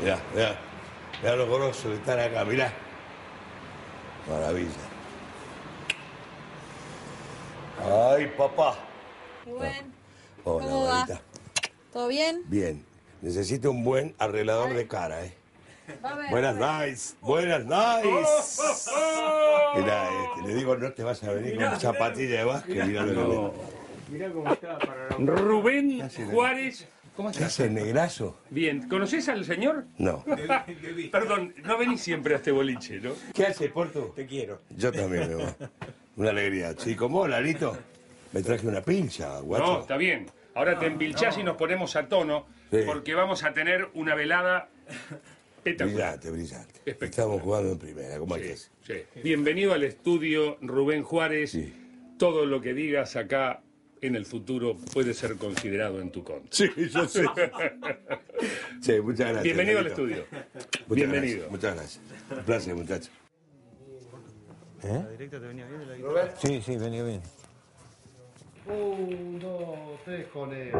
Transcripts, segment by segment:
Mirá, mirá. Mirá los grosos que están acá, mirá. Maravilla. Ay, papá. Rubén, Hola, ¿Cómo va? ¿todo bien? Bien. Necesito un buen arreglador de cara, ¿eh? Va a ver. Buenas nights, buenas nights. Mirá, este, le digo, no te vas a venir con zapatilla de básquet. Mirá lo que le- Mirá cómo está para la... Rubén Juárez. ¿Cómo ¿Qué estás? hace, negrazo? Bien, ¿conoces al señor? No. Perdón, no venís siempre a este boliche, ¿no? ¿Qué hace, Porto? Te quiero. Yo también, mi amor. Una alegría. Chico, ¿cómo, Larito? Me traje una pincha, guacho. No, está bien. Ahora te empilchás y nos ponemos a tono Sí. porque vamos a tener una velada espectacular. Brillante, brillante. Espectacular. Estamos jugando en primera, como hay que Sí, sí. Bienvenido al estudio, Rubén Juárez. Sí. Todo lo que digas acá en el futuro puede ser considerado en tu contra. Sí, yo sé. Sí, muchas gracias. Bienvenido al estudio. Muchas Bienvenido. gracias, muchas gracias. Un placer, muchachos. Sí, sí, venía bien. Un, dos, tres, con él.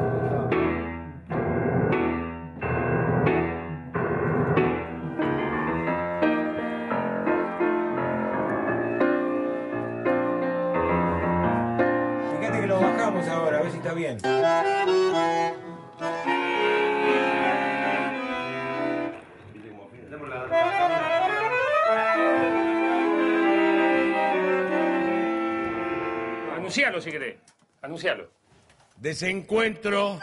Ver si está bien. Anuncialo si querés. Anuncialo. Desencuentro.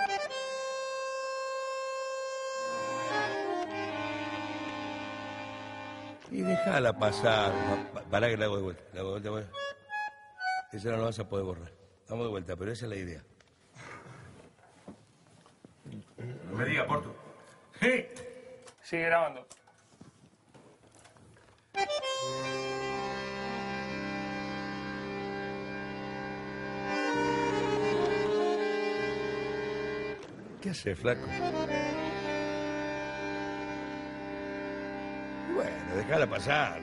Y déjala pasar. Pa- Pará que la hago de vuelta. La hago de vuelta. Esa no la vas a poder borrar. Vamos de vuelta, pero esa es la idea. No me diga, Porto. Sigue grabando. ¿Qué hace, flaco? Bueno, déjala pasar,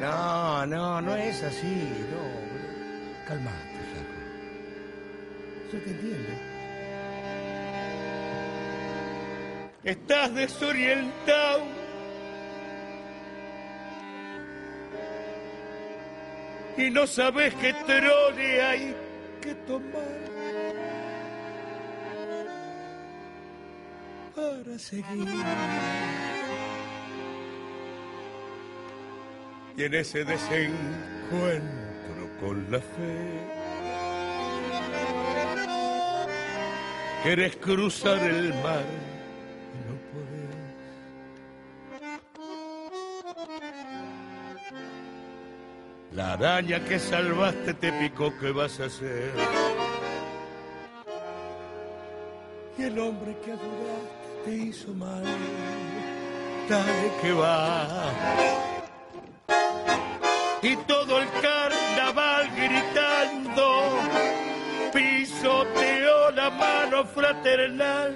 No, no, no es así, no. Calmate, flaco. Yo te entiendo. Estás desorientado. y no sabes qué trole hay que tomar para seguir. Y en ese desencuentro con la fe, quieres cruzar el mar y no podés. La araña que salvaste te picó, ¿qué vas a hacer? Y el hombre que adoraste te hizo mal, dale que va. Y todo el carnaval gritando, pisoteó la mano fraternal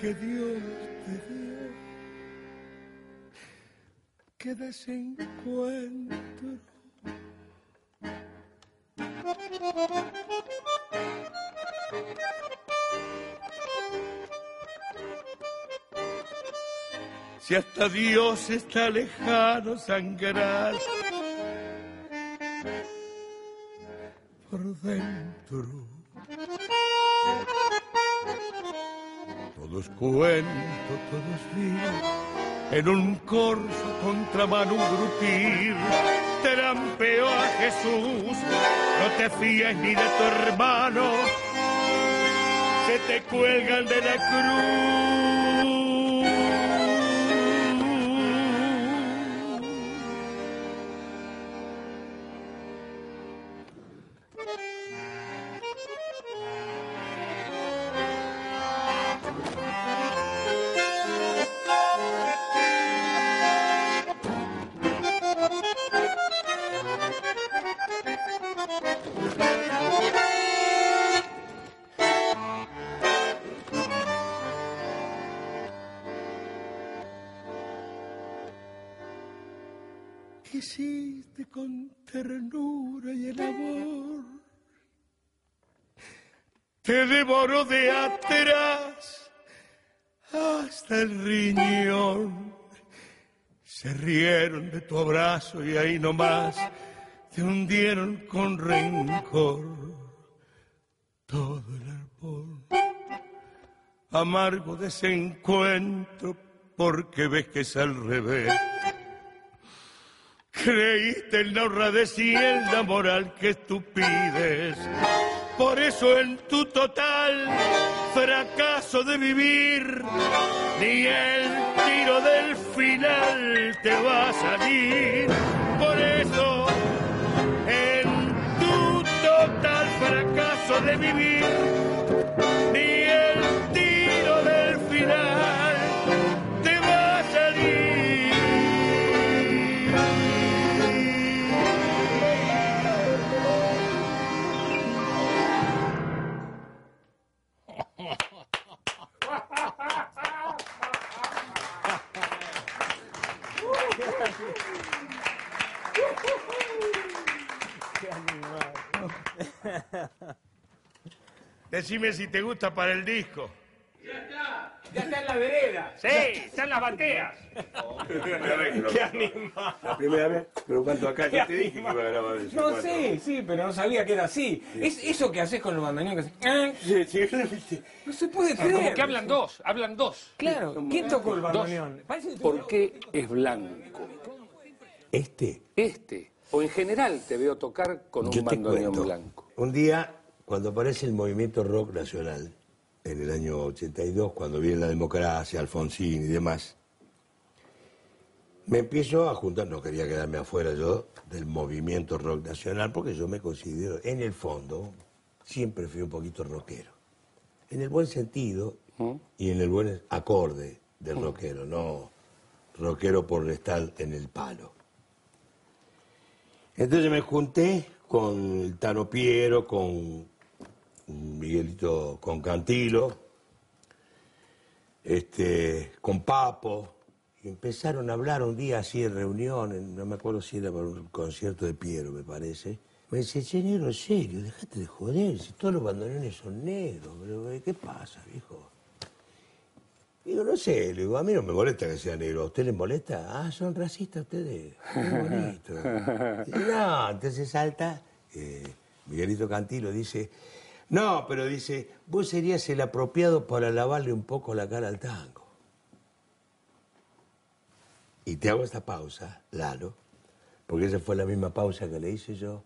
que Dios te dio que desencuentro. Si hasta Dios está lejano sangrar por dentro. Todo es cuento, todo es. En un corso contramano un grupir trampeó a Jesús. No te fíes ni de tu hermano. Se te cuelgan de la cruz. Te devoró de atrás hasta el riñón. Se rieron de tu abrazo y ahí nomás te hundieron con rencor todo el árbol. Amargo desencuentro porque ves que es al revés. Creíste en la honradez y en la moral que tú pides. Por eso en tu total fracaso de vivir, ni el tiro del final te va a salir. Por eso en tu total fracaso de vivir, Decime si te gusta para el disco. Ya está en la vereda. Sí, están las bateas. Qué animal. La primera vez, pero cuánto acá, yo te dije que iba a grabar eso. No sé, sí, pero no sabía que era así. Es eso que haces con los bandoneón que haces. "Ah", Sí. No se puede creer. Como que hablan dos, hablan dos. Claro, ¿quién tocó el bandoneón? ¿Por qué es blanco? Este, Este, o en general te veo tocar con un bandoneón blanco. Un día, cuando aparece el movimiento rock nacional, en el año 82, cuando viene la democracia, Alfonsín y demás, me empiezo a juntar, no quería quedarme afuera yo del movimiento rock nacional, porque yo me considero, en el fondo, siempre fui un poquito rockero. En el buen sentido y en el buen acorde del rockero, no rockero por estar en el palo. Entonces me junté con el Tano Piero, con Miguelito, con Cantilo, este, con Papo, y empezaron a hablar un día así en reunión, no me acuerdo si era para un concierto de Piero, me parece. Me dice, che, negro, serio, dejate de joder, si todos los bandoneones son negros, pero eh, ¿qué pasa, viejo? Digo, no sé, le digo, a mí no me molesta que sea negro, ¿a usted le molesta? Ah, son racistas ustedes, qué bonito. Dice, no, entonces salta, eh, Miguelito Cantilo dice, no, pero dice, vos serías el apropiado para lavarle un poco la cara al tango. Y te hago esta pausa, Lalo, porque esa fue la misma pausa que le hice yo.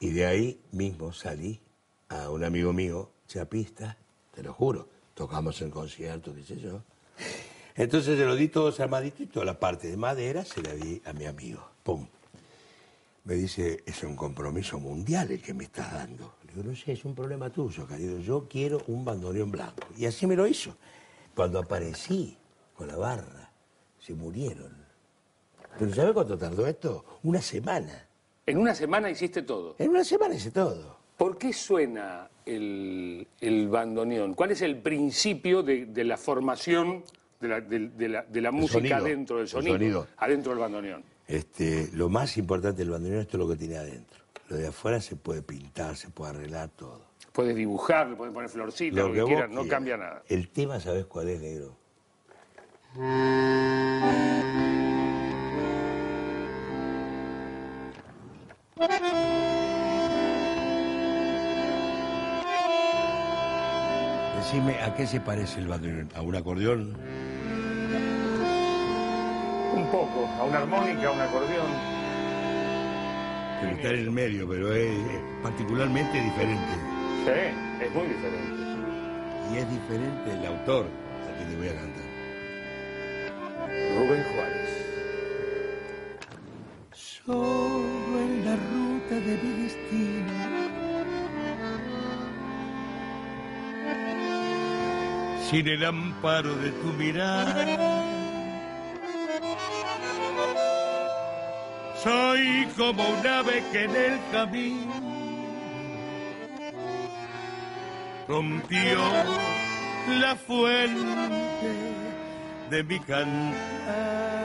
Y de ahí mismo salí a un amigo mío, chapista, te lo juro, tocamos en concierto, qué sé yo. Entonces se lo di todo armadito y toda la parte de madera se la di a mi amigo. ¡Pum! Me dice, es un compromiso mundial el que me estás dando. Le digo, no sé, es un problema tuyo, querido. Yo quiero un bandoneón blanco. Y así me lo hizo. Cuando aparecí con la barra, se murieron. ¿Pero sabes cuánto tardó esto? Una semana. En una semana hiciste todo. En una semana hice todo. ¿Por qué suena el, el bandoneón? ¿Cuál es el principio de, de la formación de la, de- de la- música sonido, dentro del el sonido? sonido. Adentro del bandoneón. Este, lo más importante del bandoneón es todo lo que tiene adentro. Lo de afuera se puede pintar, se puede arreglar todo. Puedes dibujar, le puedes poner florcitas, lo, que vos quieras, no cambia nada. El tema, ¿sabes cuál es, negro? Decime, ¿a qué se parece el bandoneón? ¿A un acordeón? Un poco, a una armónica, a un acordeón. Pero está en el medio, pero es, es particularmente diferente. Sí, es muy diferente. y es diferente el autor al que te voy a cantar. Rubén Juárez. Solo en la ruta de mi destino. Sin el amparo de tu mirada. Soy como un ave que en el camino rompió la fuente de mi cantar.